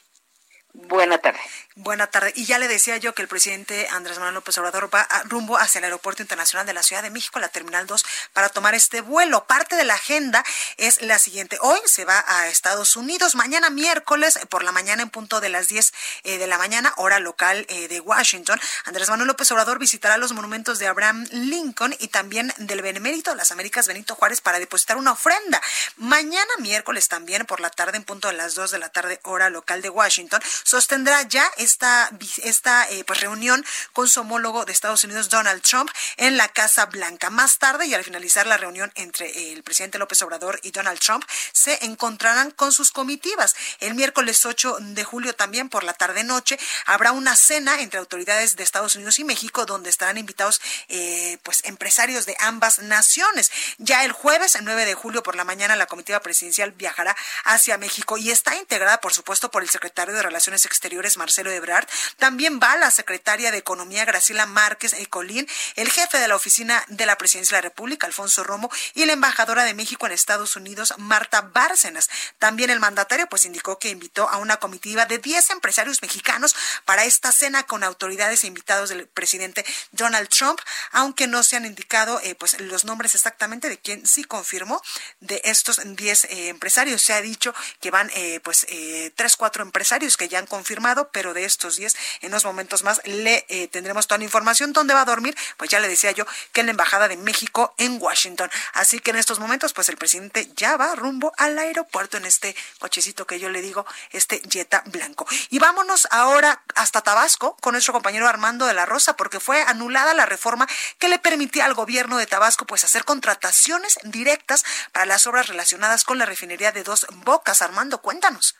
Buena tarde. Buena tarde. Y ya le decía yo que el presidente Andrés Manuel López Obrador va rumbo hacia el Aeropuerto Internacional de la Ciudad de México, la Terminal 2, para tomar este vuelo. Parte de la agenda es la siguiente. Hoy se va a Estados Unidos. Mañana miércoles, por la mañana, en punto de las 10 eh, de la mañana, hora local eh, de Washington, Andrés Manuel López Obrador visitará los monumentos de Abraham Lincoln y también del Benemérito de las Américas Benito Juárez para depositar una ofrenda. Mañana miércoles también, por la tarde, en punto de las 2 de la tarde, hora local de Washington, sostendrá ya esta, esta eh, pues, reunión con su homólogo de Estados Unidos, Donald Trump, en la Casa Blanca. Más tarde, y al finalizar la reunión entre el presidente López Obrador y Donald Trump, se encontrarán con sus comitivas. El miércoles 8 de julio, también por la tarde-noche, habrá una cena entre autoridades de Estados Unidos y México, donde estarán invitados eh, pues empresarios de ambas naciones. Ya el jueves, el 9 de julio por la mañana, la comitiva presidencial viajará hacia México y está integrada, por supuesto, por el secretario de Relaciones Exteriores, Marcelo Ebrard. También va la secretaria de Economía, Graciela Márquez Ecolín, el jefe de la oficina de la Presidencia de la República, Alfonso Romo, y la embajadora de México en Estados Unidos, Marta Bárcenas. También el mandatario pues indicó que invitó a una comitiva de 10 empresarios mexicanos para esta cena con autoridades e invitados del presidente Donald Trump, aunque no se han indicado eh, pues los nombres exactamente de quién sí confirmó de estos 10 eh, empresarios. Se ha dicho que van eh, pues tres, cuatro empresarios que ya han confirmado, pero de estos 10, en unos momentos más le eh, tendremos toda la información. ¿Dónde va a dormir? Pues ya le decía yo que en la Embajada de México en Washington. Así que en estos momentos, pues el presidente ya va rumbo al aeropuerto en este cochecito que yo le digo, este Jetta blanco. Y vámonos ahora hasta Tabasco con nuestro compañero Armando de la Rosa, porque fue anulada la reforma que le permitía al gobierno de Tabasco pues hacer contrataciones directas para las obras relacionadas con la refinería de dos bocas. Armando, cuéntanos.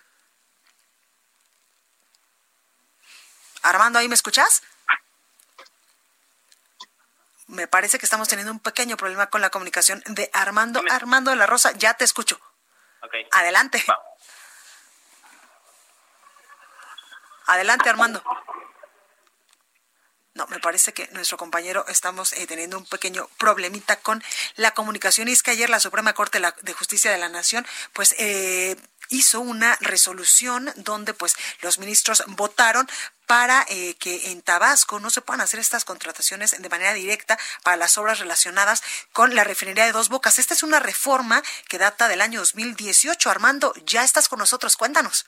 Armando, ¿ahí me escuchas? Me parece que estamos teniendo un pequeño problema con la comunicación de Armando. Armando de la Rosa, ya te escucho. Adelante. Adelante, Armando. No, me parece que nuestro compañero estamos eh, teniendo un pequeño problemita con la comunicación. Y es que ayer la Suprema Corte de Justicia de la Nación, pues, eh, hizo una resolución donde pues los ministros votaron para eh, que en Tabasco no se puedan hacer estas contrataciones de manera directa para las obras relacionadas con la refinería de Dos Bocas. Esta es una reforma que data del año 2018. Armando, ya estás con nosotros, cuéntanos.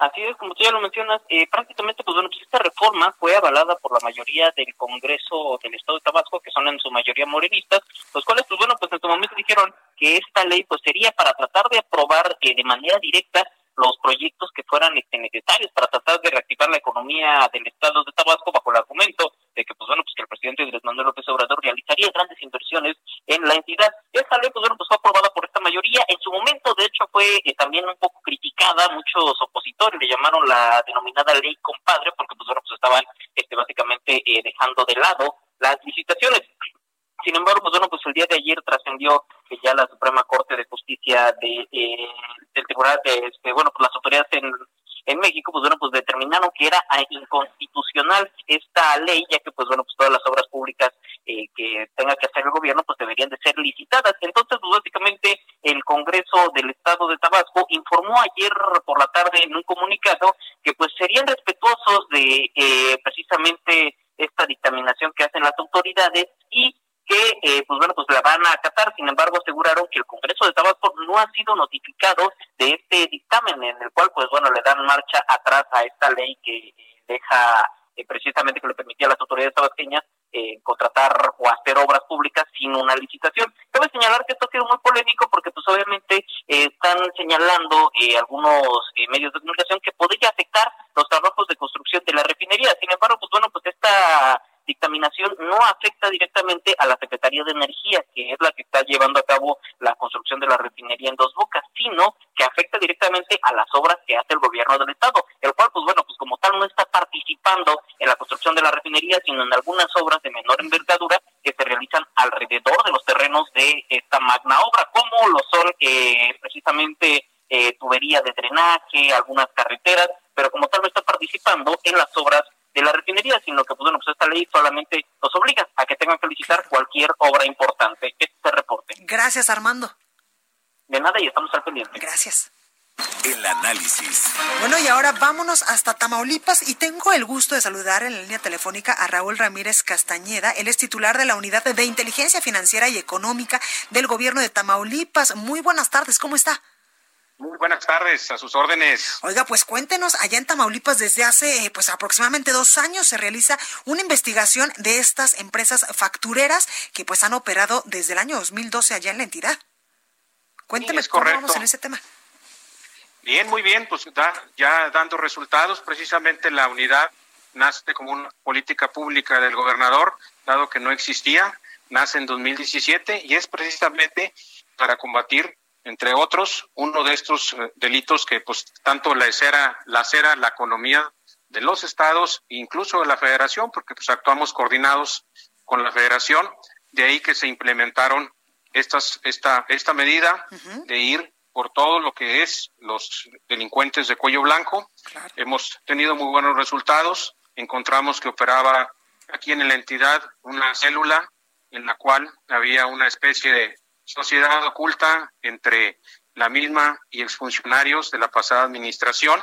Así es, como tú ya lo mencionas, eh, prácticamente, pues bueno, pues esta reforma fue avalada por la mayoría del Congreso del Estado de Tabasco, que son en su mayoría morenistas, los cuales, pues bueno, pues en su momento dijeron que esta ley, pues sería para tratar de aprobar eh, de manera directa los proyectos que fueran este, necesarios para tratar de reactivar la economía del estado de Tabasco bajo el argumento de que pues bueno pues que el presidente Andrés Manuel López Obrador realizaría grandes inversiones en la entidad. Esta ley pues bueno pues fue aprobada por esta mayoría. En su momento de hecho fue eh, también un poco criticada, muchos opositores le llamaron la denominada ley compadre porque pues bueno pues estaban este básicamente eh, dejando de lado las licitaciones. Sin embargo, pues bueno, pues el día de ayer trascendió que ya la Suprema Corte de Justicia de eh, del Tribunal de, este, bueno, pues las autoridades en, en México, pues bueno, pues determinaron que era ah, inconstitucional esta ley, ya que pues bueno, pues todas las obras públicas eh, que tenga que hacer el gobierno, pues deberían de ser licitadas. Entonces, pues básicamente el Congreso del Estado de Tabasco informó ayer por la tarde en un comunicado que pues serían respetuosos de eh, precisamente esta dictaminación que hacen las autoridades y que, eh, pues bueno, pues la van a acatar. Sin embargo, aseguraron que el Congreso de Tabasco no ha sido notificado de este dictamen, en el cual, pues bueno, le dan marcha atrás a esta ley que deja eh, precisamente que le permitía a las autoridades tabasqueñas eh, contratar o hacer obras públicas sin una licitación. Cabe señalar que esto ha sido muy polémico porque pues obviamente están señalando algunos medios de comunicación que podría afectar los trabajos de construcción de la refinería. Sin embargo, pues bueno, pues esta dictaminación no afecta directamente a la Secretaría de Energía, que es la que está llevando a cabo la construcción de la refinería en Dos Bocas, sino que afecta directamente a las obras que hace el gobierno del Estado, el cual, pues bueno, pues como tal no está participando en la construcción de la refinería, sino en algunas obras de menor envergadura que se realizan alrededor de los terrenos de esta magna obra, como lo son eh, precisamente eh, tubería de drenaje, algunas carreteras, pero como tal no está participando en las obras de la refinería, sino que pues, bueno, pues esta ley solamente los obliga a que tengan que licitar cualquier obra importante. Este reporte. Gracias, Armando. De nada y estamos al pendiente. Gracias. el análisis. Bueno, y ahora vámonos hasta Tamaulipas y tengo el gusto de saludar en la línea telefónica a Raúl Ramírez Castañeda. Él es titular de la Unidad de Inteligencia Financiera y Económica del Gobierno de Tamaulipas. Muy buenas tardes, ¿cómo está? Muy buenas tardes, a sus órdenes. Oiga, pues cuéntenos, allá en Tamaulipas desde hace pues aproximadamente dos años se realiza una investigación de estas empresas factureras que pues han operado desde el año 2012 allá en la entidad. Cuénteme cómo vamos en ese tema. Bien, muy bien, pues ya dando resultados, precisamente la unidad nace como una política pública del gobernador, dado que no existía, nace en 2017 y es precisamente para combatir entre otros, uno de estos eh, delitos que pues tanto la acera, la acera la economía de los estados incluso de la federación, porque pues actuamos coordinados con la federación, de ahí que se implementaron estas, esta, esta medida de ir por todo lo que es los delincuentes de cuello blanco. Hemos tenido muy buenos resultados. Encontramos que operaba aquí en la entidad una célula en la cual había una especie de sociedad oculta entre la misma y exfuncionarios de la pasada administración.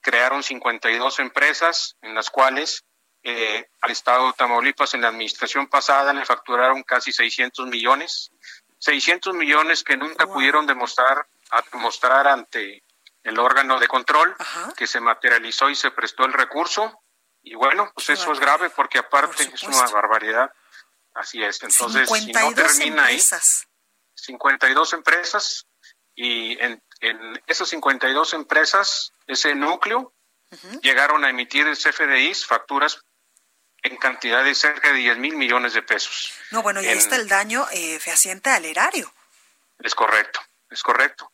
Crearon 52 empresas en las cuales eh, al Estado de Tamaulipas en la administración pasada le facturaron casi 600 millones. 600 millones que nunca pudieron demostrar, demostrar ante el órgano de control que se materializó y se prestó el recurso. Y bueno, pues eso es grave porque aparte es una barbaridad. Así es. Entonces, si no termina empresas. 52 empresas y en, en esas 52 empresas, ese núcleo, llegaron a emitir CFDIs, facturas en cantidad de cerca de 10 mil millones de pesos. No, bueno, y ahí está el daño eh, fehaciente al erario. Es correcto, es correcto.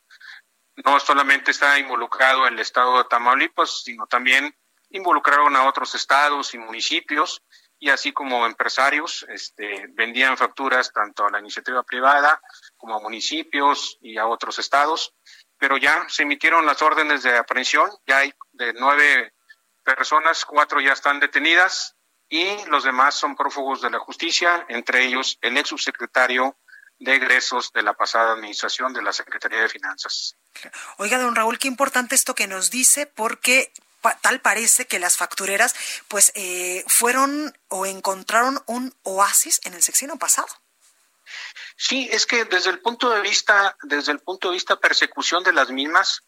No solamente está involucrado el estado de Tamaulipas, sino también involucraron a otros estados y municipios y así como empresarios este, vendían facturas tanto a la iniciativa privada como a municipios y a otros estados, pero ya se emitieron las órdenes de aprehensión, ya hay de nueve personas, cuatro ya están detenidas y los demás son prófugos de la justicia, entre ellos el ex subsecretario de egresos de la pasada administración de la Secretaría de Finanzas. Oiga, don Raúl, qué importante esto que nos dice, porque tal parece que las factureras pues eh, fueron o encontraron un oasis en el sexenio pasado. Sí, es que desde el punto de vista, desde el punto de vista persecución de las mismas,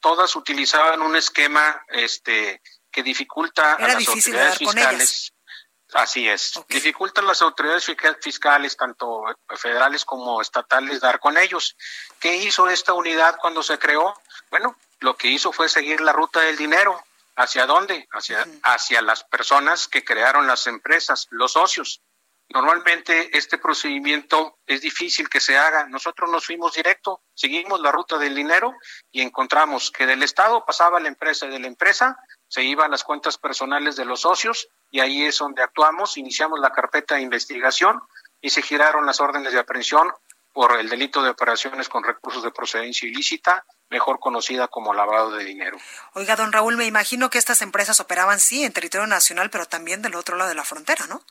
todas utilizaban un esquema este que dificulta a las autoridades fiscales. Así es, dificulta a las autoridades fiscales, tanto federales como estatales, dar con ellos. ¿Qué hizo esta unidad cuando se creó? Bueno, lo que hizo fue seguir la ruta del dinero. ¿Hacia dónde? Hacia, hacia las personas que crearon las empresas, los socios. Normalmente este procedimiento es difícil que se haga. Nosotros nos fuimos directo, seguimos la ruta del dinero y encontramos que del Estado pasaba la empresa y de la empresa se iban las cuentas personales de los socios y ahí es donde actuamos, iniciamos la carpeta de investigación y se giraron las órdenes de aprehensión por el delito de operaciones con recursos de procedencia ilícita, mejor conocida como lavado de dinero. Oiga, don Raúl, me imagino que estas empresas operaban sí en territorio nacional, pero también del otro lado de la frontera, ¿no?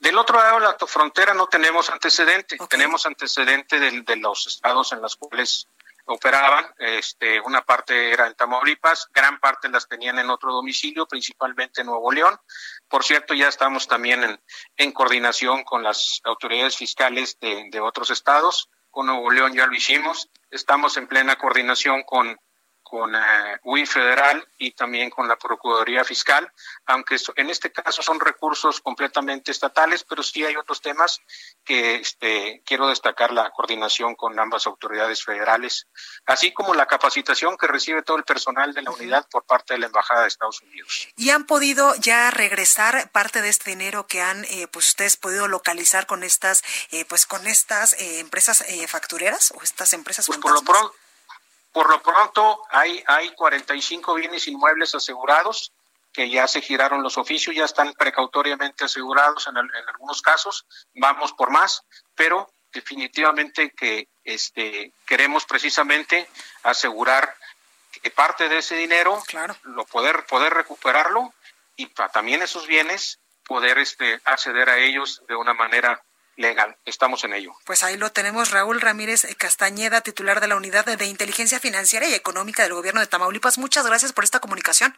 Del otro lado de la frontera no tenemos antecedente, tenemos antecedente de, de, los estados en los cuales operaban, este, una parte era en Tamaulipas, gran parte las tenían en otro domicilio, principalmente en Nuevo León. Por cierto, ya estamos también en, en coordinación con las autoridades fiscales de, de otros estados. Con Nuevo León ya lo hicimos. Estamos en plena coordinación con con eh, UI Federal y también con la Procuraduría Fiscal, aunque en este caso son recursos completamente estatales, pero sí hay otros temas que este, quiero destacar la coordinación con ambas autoridades federales, así como la capacitación que recibe todo el personal de la unidad por parte de la Embajada de Estados Unidos. ¿Y han podido ya regresar parte de este dinero que han eh, pues ustedes podido localizar con estas eh, pues con estas eh, empresas eh, factureras o estas empresas pues por lo pronto por lo pronto hay, hay 45 bienes inmuebles asegurados que ya se giraron los oficios, ya están precautoriamente asegurados en, en algunos casos, vamos por más, pero definitivamente que este queremos precisamente asegurar que parte de ese dinero lo poder poder recuperarlo y para también esos bienes poder este acceder a ellos de una manera legal. Estamos en ello. Pues ahí lo tenemos, Raúl Ramírez Castañeda, titular de la Unidad de Inteligencia Financiera y Económica del Gobierno de Tamaulipas. Muchas gracias por esta comunicación.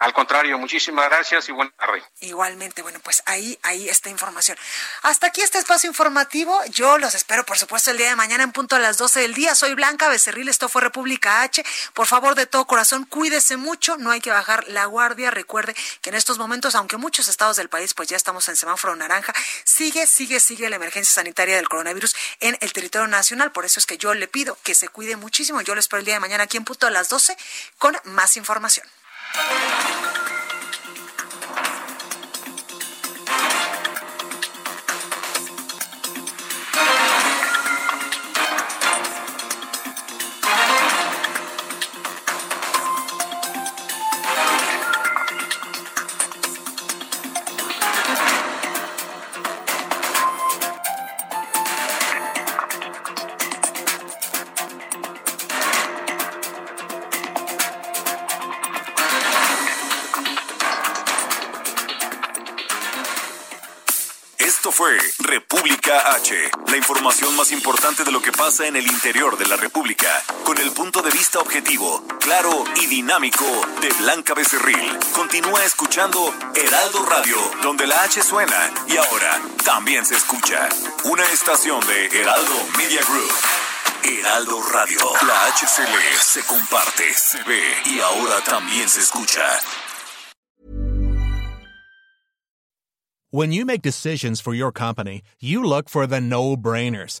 Al contrario, muchísimas gracias y buenas tardes. Igualmente, bueno, pues ahí, ahí está información. Hasta aquí este espacio informativo. Yo los espero, por supuesto, el día de mañana en punto a las 12 del día. Soy Blanca Becerril, esto fue República H. Por favor, de todo corazón, cuídese mucho, no hay que bajar la guardia. Recuerde que en estos momentos, aunque muchos estados del país, pues ya estamos en semáforo naranja, sigue, sigue, sigue la emergencia sanitaria del coronavirus en el territorio nacional. Por eso es que yo le pido que se cuide muchísimo. Yo lo espero el día de mañana aquí en punto a las 12 con más información. Thank you. En el interior de la República, con el punto de vista objetivo, claro y dinámico de Blanca Becerril. Continúa escuchando Heraldo Radio, donde la H suena y ahora también se escucha. Una estación de Heraldo Media Group. Heraldo Radio, la H se lee, se comparte, se ve y ahora también se escucha. When you make decisions for your company, you look for the no-brainers.